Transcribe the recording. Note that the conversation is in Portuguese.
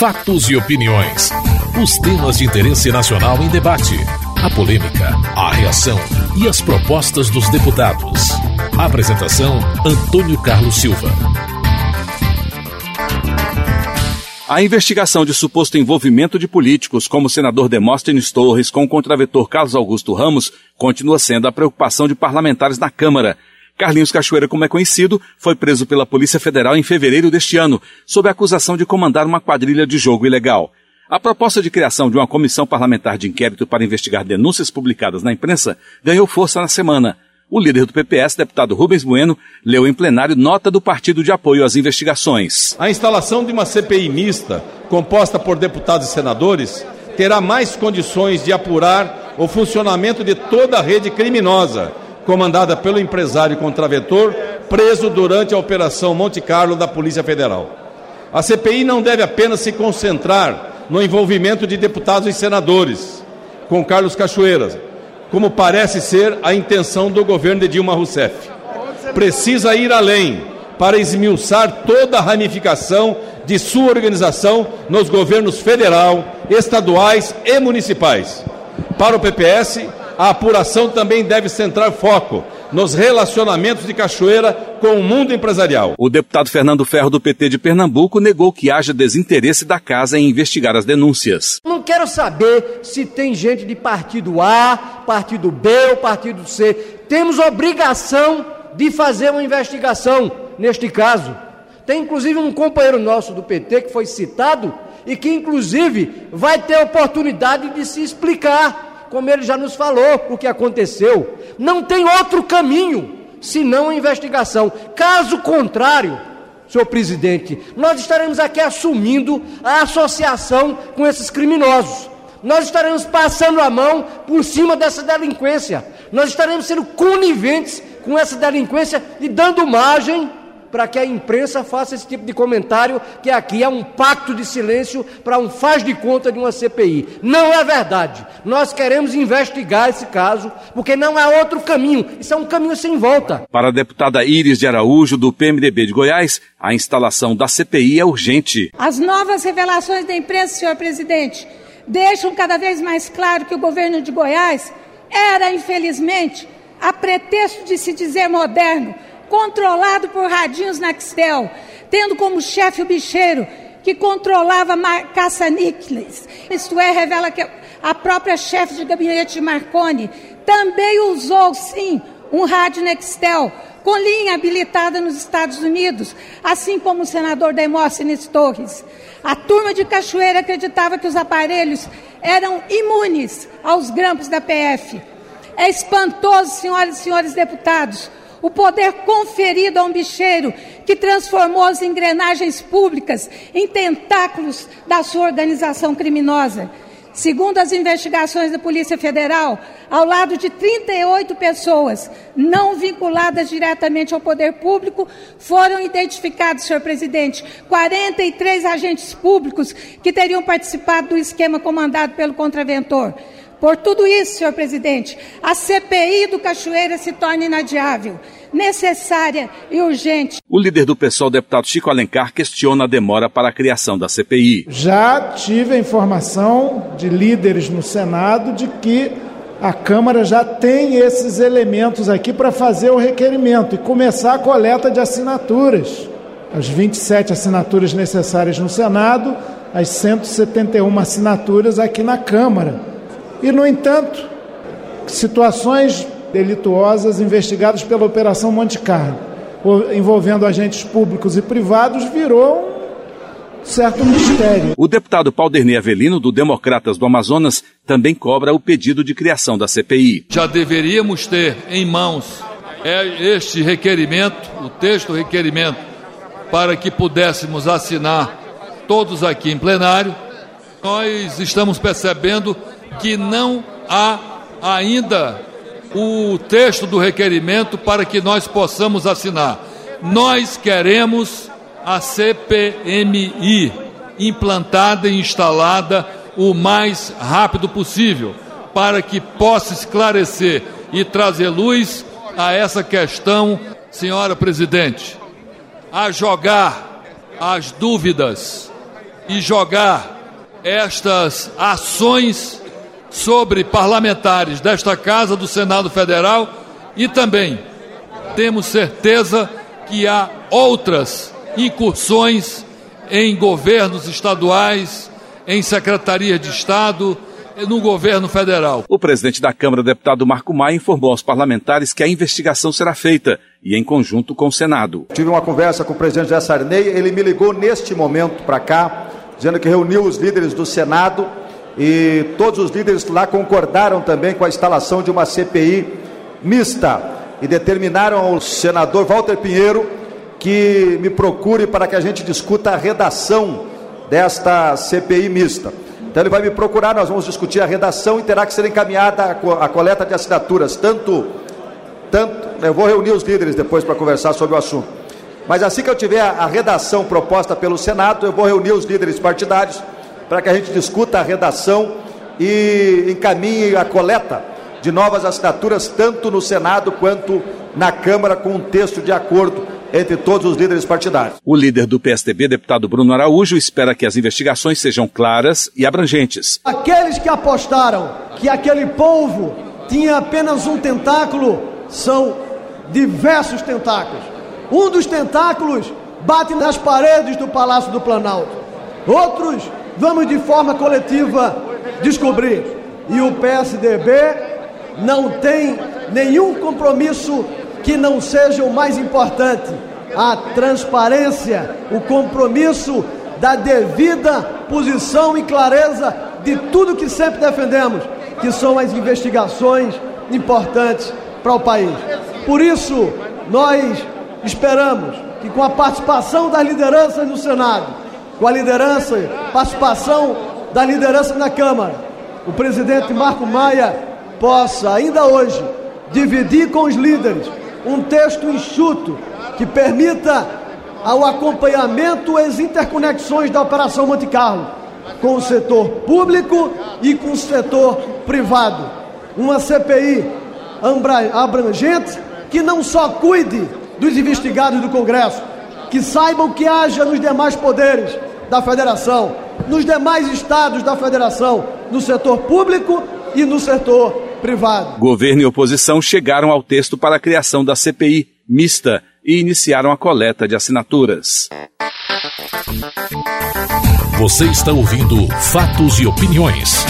Fatos e opiniões. Os temas de interesse nacional em debate. A polêmica, a reação e as propostas dos deputados. Apresentação: Antônio Carlos Silva. A investigação de suposto envolvimento de políticos, como o senador Demóstenes Torres com o contraventor Carlos Augusto Ramos, continua sendo a preocupação de parlamentares na Câmara. Carlinhos Cachoeira, como é conhecido, foi preso pela Polícia Federal em fevereiro deste ano, sob a acusação de comandar uma quadrilha de jogo ilegal. A proposta de criação de uma comissão parlamentar de inquérito para investigar denúncias publicadas na imprensa ganhou força na semana. O líder do PPS, deputado Rubens Bueno, leu em plenário nota do partido de apoio às investigações. A instalação de uma CPI mista, composta por deputados e senadores, terá mais condições de apurar o funcionamento de toda a rede criminosa comandada pelo empresário contraventor, preso durante a Operação Monte Carlo da Polícia Federal. A CPI não deve apenas se concentrar no envolvimento de deputados e senadores com Carlos Cachoeiras, como parece ser a intenção do governo de Dilma Rousseff. Precisa ir além para esmiuçar toda a ramificação de sua organização nos governos federal, estaduais e municipais. Para o PPS, a apuração também deve centrar foco nos relacionamentos de Cachoeira com o mundo empresarial. O deputado Fernando Ferro, do PT de Pernambuco, negou que haja desinteresse da casa em investigar as denúncias. Não quero saber se tem gente de partido A, partido B ou partido C. Temos obrigação de fazer uma investigação neste caso. Tem inclusive um companheiro nosso do PT que foi citado e que, inclusive, vai ter oportunidade de se explicar como ele já nos falou o que aconteceu. Não tem outro caminho senão a investigação. Caso contrário, senhor presidente, nós estaremos aqui assumindo a associação com esses criminosos. Nós estaremos passando a mão por cima dessa delinquência. Nós estaremos sendo coniventes com essa delinquência e dando margem para que a imprensa faça esse tipo de comentário, que aqui é um pacto de silêncio para um faz de conta de uma CPI. Não é verdade. Nós queremos investigar esse caso, porque não há outro caminho. Isso é um caminho sem volta. Para a deputada Iris de Araújo, do PMDB de Goiás, a instalação da CPI é urgente. As novas revelações da imprensa, senhor presidente, deixam cada vez mais claro que o governo de Goiás era, infelizmente, a pretexto de se dizer moderno, controlado por radinhos Naxtel, tendo como chefe o bicheiro que controlava caça-níqueis. Isto é, revela que a própria chefe de gabinete Marconi também usou, sim, um rádio Nextel com linha habilitada nos Estados Unidos, assim como o senador Demóstenes Torres. A turma de Cachoeira acreditava que os aparelhos eram imunes aos grampos da PF. É espantoso, senhoras e senhores deputados, o poder conferido a um bicheiro que transformou as engrenagens públicas em tentáculos da sua organização criminosa. Segundo as investigações da Polícia Federal, ao lado de 38 pessoas não vinculadas diretamente ao poder público, foram identificados, senhor presidente, 43 agentes públicos que teriam participado do esquema comandado pelo contraventor. Por tudo isso, senhor presidente, a CPI do Cachoeira se torna inadiável, necessária e urgente. O líder do PSOL, deputado Chico Alencar, questiona a demora para a criação da CPI. Já tive a informação de líderes no Senado de que a Câmara já tem esses elementos aqui para fazer o requerimento e começar a coleta de assinaturas. As 27 assinaturas necessárias no Senado, as 171 assinaturas aqui na Câmara. E, no entanto, situações delituosas investigadas pela Operação Monte Carlo, envolvendo agentes públicos e privados, virou um certo mistério. O deputado Paulderney Avelino, do Democratas do Amazonas, também cobra o pedido de criação da CPI. Já deveríamos ter em mãos é, este requerimento, o texto requerimento, para que pudéssemos assinar todos aqui em plenário. Nós estamos percebendo que não há ainda o texto do requerimento para que nós possamos assinar. Nós queremos a CPMI implantada e instalada o mais rápido possível, para que possa esclarecer e trazer luz a essa questão, senhora presidente, a jogar as dúvidas e jogar estas ações sobre parlamentares desta Casa do Senado Federal e também temos certeza que há outras incursões em governos estaduais, em secretarias de Estado, no governo federal. O presidente da Câmara, deputado Marco Maia, informou aos parlamentares que a investigação será feita e em conjunto com o Senado. Tive uma conversa com o presidente José Sarney, ele me ligou neste momento para cá, dizendo que reuniu os líderes do Senado e todos os líderes lá concordaram também com a instalação de uma CPI mista e determinaram ao senador Walter Pinheiro que me procure para que a gente discuta a redação desta CPI mista. Então ele vai me procurar, nós vamos discutir a redação e terá que ser encaminhada a coleta de assinaturas, tanto, tanto, eu vou reunir os líderes depois para conversar sobre o assunto. Mas assim que eu tiver a redação proposta pelo Senado, eu vou reunir os líderes partidários para que a gente discuta a redação e encaminhe a coleta de novas assinaturas, tanto no Senado quanto na Câmara, com um texto de acordo entre todos os líderes partidários. O líder do PSDB, deputado Bruno Araújo, espera que as investigações sejam claras e abrangentes. Aqueles que apostaram que aquele povo tinha apenas um tentáculo são diversos tentáculos. Um dos tentáculos bate nas paredes do Palácio do Planalto. Outros vamos de forma coletiva descobrir. E o PSDB não tem nenhum compromisso que não seja o mais importante, a transparência, o compromisso da devida posição e clareza de tudo que sempre defendemos, que são as investigações importantes para o país. Por isso, nós esperamos que com a participação das lideranças no Senado, com a liderança, participação da liderança na Câmara, o presidente Marco Maia possa ainda hoje dividir com os líderes um texto enxuto que permita ao acompanhamento as interconexões da Operação Monte Carlo com o setor público e com o setor privado. Uma CPI abrangente que não só cuide dos investigados do Congresso, que saibam que haja nos demais poderes da Federação, nos demais estados da Federação, no setor público e no setor privado. Governo e oposição chegaram ao texto para a criação da CPI mista e iniciaram a coleta de assinaturas. Você está ouvindo Fatos e Opiniões.